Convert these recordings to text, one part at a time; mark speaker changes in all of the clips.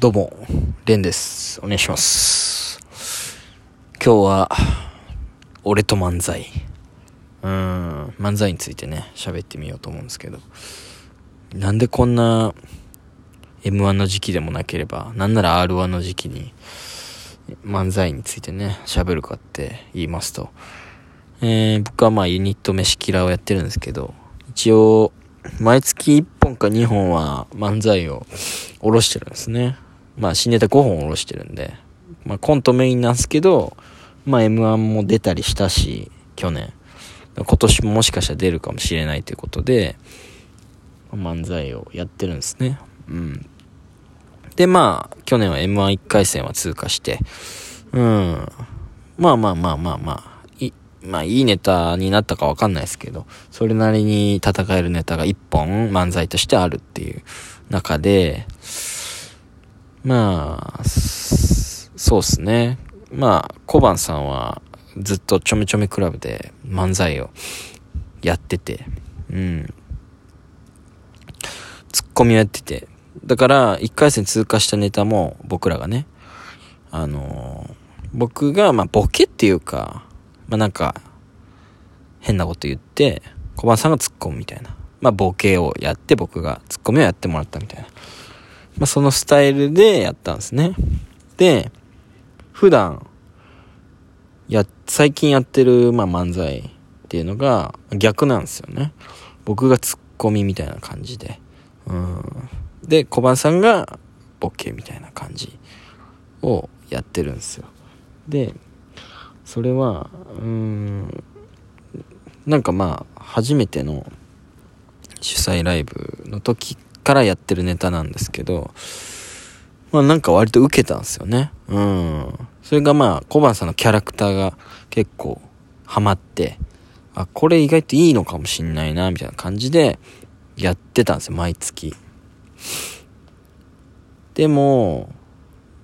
Speaker 1: どうも、レンです。お願いします。今日は、俺と漫才。うーん、漫才についてね、喋ってみようと思うんですけど。なんでこんな、M1 の時期でもなければ、なんなら R1 の時期に、漫才についてね、喋るかって言いますと、えー、僕はまあユニット飯キラーをやってるんですけど、一応、毎月1本か2本は漫才を下ろしてるんですね。まあ新ネタ5本下ろしてるんで、まあコントメインなんですけど、まあ M1 も出たりしたし、去年。今年ももしかしたら出るかもしれないということで、漫才をやってるんですね。うん。で、まあ、去年は M11 回戦は通過して、うん。まあまあまあまあまあ、い、まあいいネタになったかわかんないですけど、それなりに戦えるネタが1本漫才としてあるっていう中で、まあ、そうっすね。まあ、小判さんはずっとちょめちょめクラブで漫才をやってて、うん。ツッコミをやってて、だから1回戦通過したネタも僕らがね、あのー僕がまあボケっていうか、まあなんか変なこと言って、小判さんが突っ込むみたいな。まあボケをやって僕がツッコミをやってもらったみたいな。まあそのスタイルでやったんですね。で、普段、や、最近やってるまあ漫才っていうのが逆なんですよね。僕がツッコミみたいな感じで。うん。で、小判さんがボケみたいな感じをやってるんですよ。で、それは、うーん、なんかまあ、初めての主催ライブの時からやってるネタなんですけど、まあなんか割と受けたんですよね。うん。それがまあ、小判さんのキャラクターが結構ハマって、あ、これ意外といいのかもしんないな、みたいな感じでやってたんですよ、毎月。でも、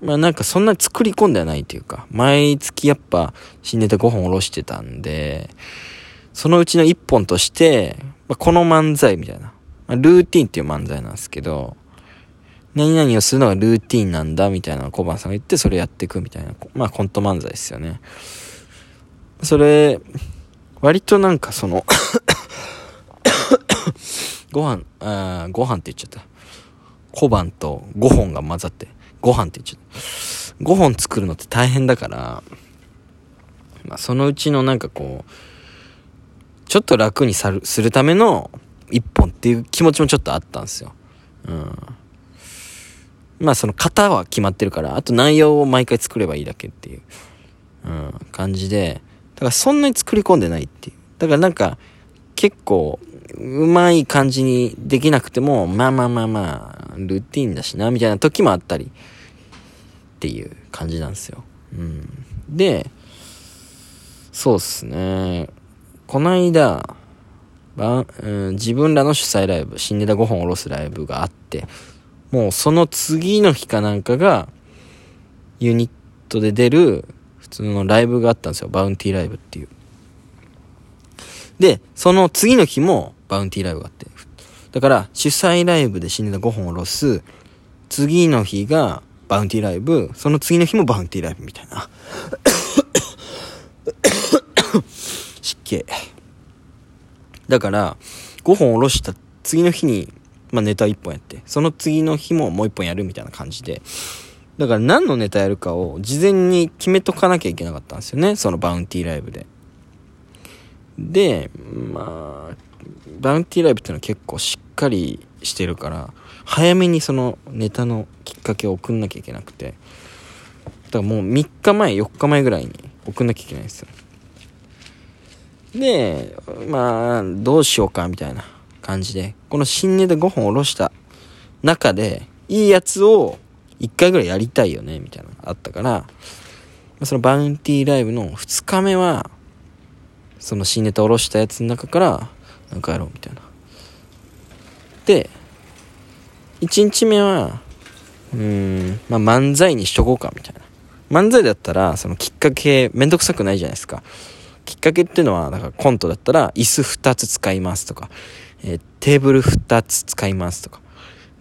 Speaker 1: まあなんかそんなに作り込んではないというか、毎月やっぱ新ネタ5本下ろしてたんで、そのうちの1本として、まあ、この漫才みたいな、まあ、ルーティンっていう漫才なんですけど、何々をするのがルーティンなんだみたいなのを小判さんが言ってそれやっていくみたいな、まあコント漫才ですよね。それ、割となんかその ご飯、あご飯って言っちゃった。小判と5本が混ざって、ご飯って言っちゃった。5本作るのって大変だから、まあ、そのうちのなんかこう、ちょっと楽にするための1本っていう気持ちもちょっとあったんですよ。うん。まあその型は決まってるから、あと内容を毎回作ればいいだけっていう、うん、感じで、だからそんなに作り込んでないっていう。だからなんか、結構、うまい感じにできなくても、まあまあまあまあ、ルーティーンだしな、みたいな時もあったり、っていう感じなんですよ。うん。で、そうっすね。こないだ、ばうん、自分らの主催ライブ、新ネタ5本下ろすライブがあって、もうその次の日かなんかが、ユニットで出る普通のライブがあったんですよ。バウンティーライブっていう。で、その次の日もバウンティーライブがあって。だから、主催ライブで新ネタ5本下ろす、次の日がバウンティーライブ、その次の日もバウンティーライブみたいな。湿気。だから、5本下ろした次の日に、まあ、ネタ1本やって、その次の日ももう1本やるみたいな感じで、だから何のネタやるかを事前に決めとかなきゃいけなかったんですよね、そのバウンティーライブで。で、まあ、バウンティーライブっていうのは結構しっかりしてるから、早めにそのネタのきっかけを送んなきゃいけなくて、だからもう3日前、4日前ぐらいに送んなきゃいけないんですよ。で、まあ、どうしようかみたいな感じで、この新ネタ5本下ろした中で、いいやつを1回ぐらいやりたいよね、みたいなのがあったから、そのバウンティーライブの2日目は、その新ネタ下ろしたやつの中から、なんかやろうみたいな。で、1日目は、うーん、まあ漫才にしとこうかみたいな。漫才だったら、そのきっかけめんどくさくないじゃないですか。きっかけっていうのは、だからコントだったら、椅子2つ使いますとか、えーテーブル2つ使いますとか。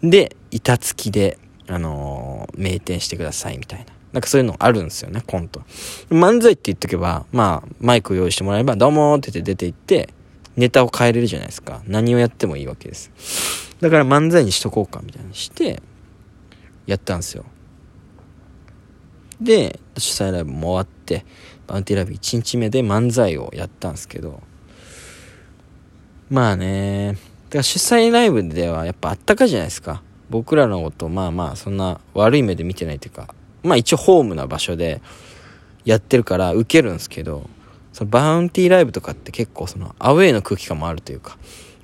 Speaker 1: で、板付きで、あのの、名店してくださいみたいな。なんかそういうのあるんですよね、コント。漫才って言っとけば、まあ、マイク用意してもらえば、どうもーって言って出て行って、ネタを変えれるじゃないですか。何をやってもいいわけです。だから漫才にしとこうか、みたいにして、やったんですよ。で、主催ライブも終わって、バウンティライブ1日目で漫才をやったんですけど、まあね、だから主催ライブではやっぱあったかいじゃないですか。僕らのことまあまあそんな悪い目で見てないというか、まあ一応ホームな場所でやってるから受けるんですけど、そのバウンティーライブとかって結構そのアウェイの空気感もあるというか、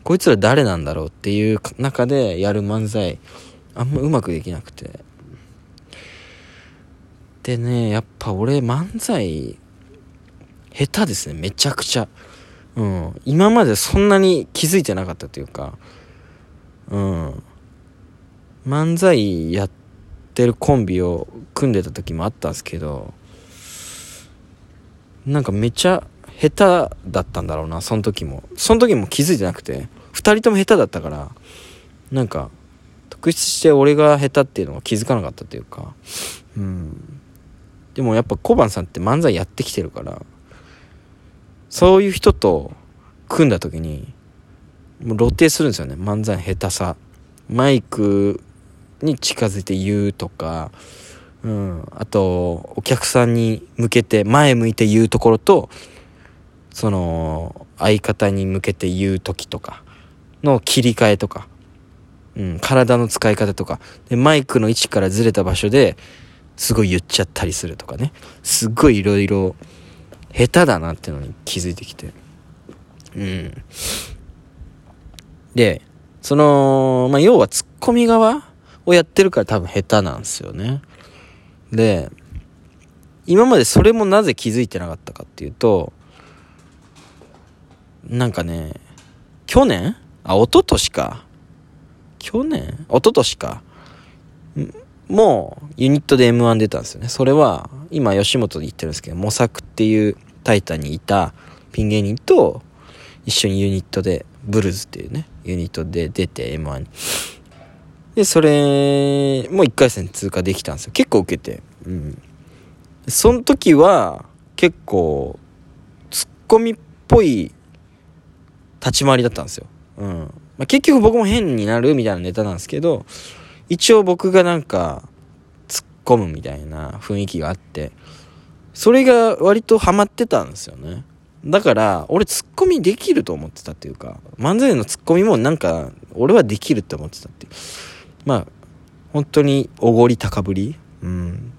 Speaker 1: こいつら誰なんだろうっていう中でやる漫才、あんまうまくできなくて。でね、やっぱ俺漫才、下手ですね、めちゃくちゃ。うん。今までそんなに気づいてなかったというか、うん。漫才やってるコンビを組んでた時もあったんですけど、なんかめちゃ下手だったんだろうな、その時も。その時も気づいてなくて、二人とも下手だったから、なんか、特筆して俺が下手っていうのが気づかなかったというか、うん。でもやっぱ小判さんって漫才やってきてるから、そういう人と組んだ時に、もう露呈するんですよね、漫才下手さ。マイクに近づいて言うとか、うん、あと、お客さんに向けて、前向いて言うところと、その、相方に向けて言う時とか、の切り替えとか、うん、体の使い方とか、で、マイクの位置からずれた場所で、すごい言っちゃったりするとかね。すっごいいろいろ、下手だなってのに気づいてきて。うん。で、その、まあ、要はツッコミ側をやってるから多分下手なんですよね。で、今までそれもなぜ気づいてなかったかっていうと、なんかね、去年？あ、一昨年か。去年？一昨年か。も、ユニットで M1 出たんですよね。それは、今吉本で言ってるんですけど、模索っていうタイタンにいたピン芸人と、一緒にユニットで、ブルーズっていうね、ユニットで出て M1 に。で、それも1回戦通過できたんですよ。結構受けて。うん。その時は、結構、ツッコミっぽい立ち回りだったんですよ。うん。まあ、結局僕も変になるみたいなネタなんですけど、一応僕がなんか、突っ込むみたいな雰囲気があって、それが割とハマってたんですよね。だから、俺ツッコミできると思ってたっていうか、漫才のツッコミもなんか、俺はできるって思ってたっていう。まあ、本当におごり高ぶりうん。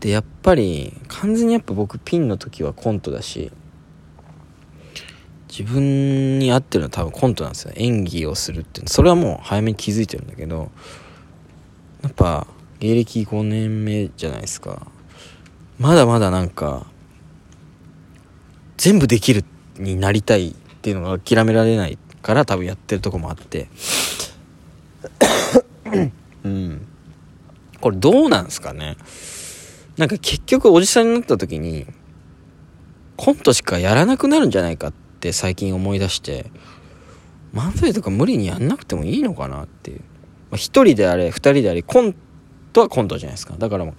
Speaker 1: で、やっぱり、完全にやっぱ僕ピンの時はコントだし、自分に合ってるのは多分コントなんですよ。演技をするって。それはもう早めに気づいてるんだけど、やっぱ、芸歴5年目じゃないですか。まだまだなんか、全部できるになりたいっていうのが諦められないから多分やってるとこもあって うんこれどうなんすかねなんか結局おじさんになった時にコントしかやらなくなるんじゃないかって最近思い出して漫才とか無理にやんなくてもいいのかなっていう、まあ、1人であれ2人であれコントはコントじゃないですか。だからも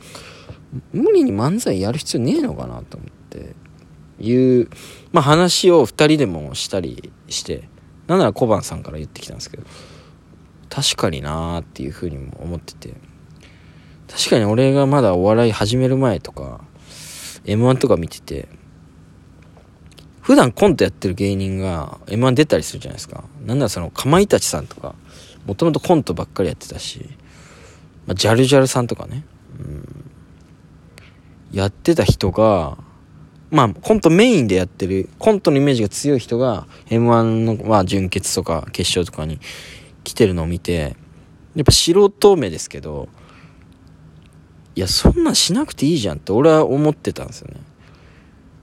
Speaker 1: う無理に漫才やる必要ねえのかなと思っていう、まあ、話を2人でもしたりしてなんなら小判さんから言ってきたんですけど確かになーっていうふうにも思ってて確かに俺がまだお笑い始める前とか m 1とか見てて普段コントやってる芸人が m 1出たりするじゃないですか。なんならそのかまいたちさんとかもともとコントばっかりやってたし、まあ、ジャルジャルさんとかね、うん、やってた人がまあ、コントメインでやってる、コントのイメージが強い人が、M1 の、まあ、準決とか決勝とかに来てるのを見て、やっぱ素人目ですけど、いや、そんなんしなくていいじゃんって俺は思ってたんですよね。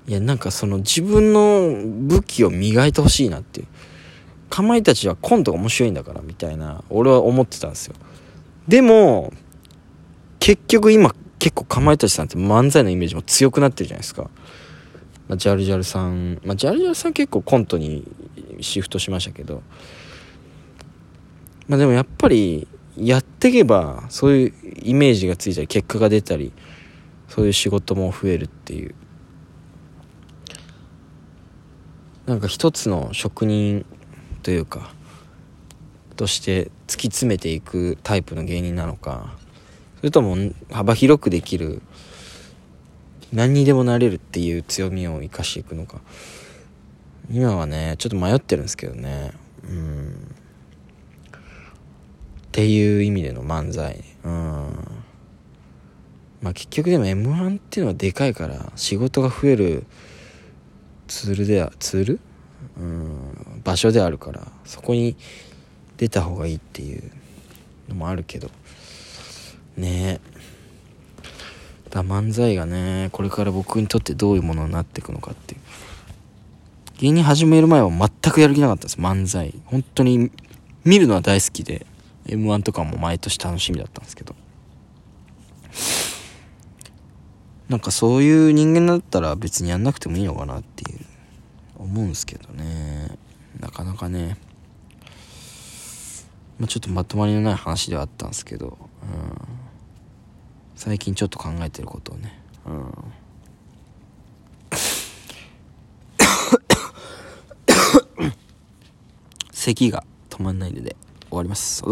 Speaker 1: いや、なんかその自分の武器を磨いてほしいなっていう。かまいたちはコントが面白いんだから、みたいな、俺は思ってたんですよ。でも、結局今、結構かまいたちさんって漫才のイメージも強くなってるじゃないですか。まあ、ジャルジャルさん、まあ、ジャルジャルさん結構コントにシフトしましたけど、まあ、でもやっぱりやっていけばそういうイメージがついたり結果が出たりそういう仕事も増えるっていうなんか一つの職人というかとして突き詰めていくタイプの芸人なのかそれとも幅広くできる何にでもなれるっていう強みを生かしていくのか。今はねちょっと迷ってるんですけどね。うん。っていう意味での漫才。うん。まあ結局でも m 1っていうのはでかいから仕事が増えるツールではツール？うん場所であるからそこに出た方がいいっていうのもあるけど。ね。えだ漫才がねこれから僕にとってどういうものになっていくのかっていう。芸人始める前は全くやる気なかったです漫才。本当に見るのは大好きで m 1とかも毎年楽しみだったんですけど。なんかそういう人間だったら別にやんなくてもいいのかなっていう。思うんすけどね。なかなかね。まあ、ちょっとまとまりのない話ではあったんですけど、うん、最近ちょっと考えてることをね、うん、咳が止まんないので終わります。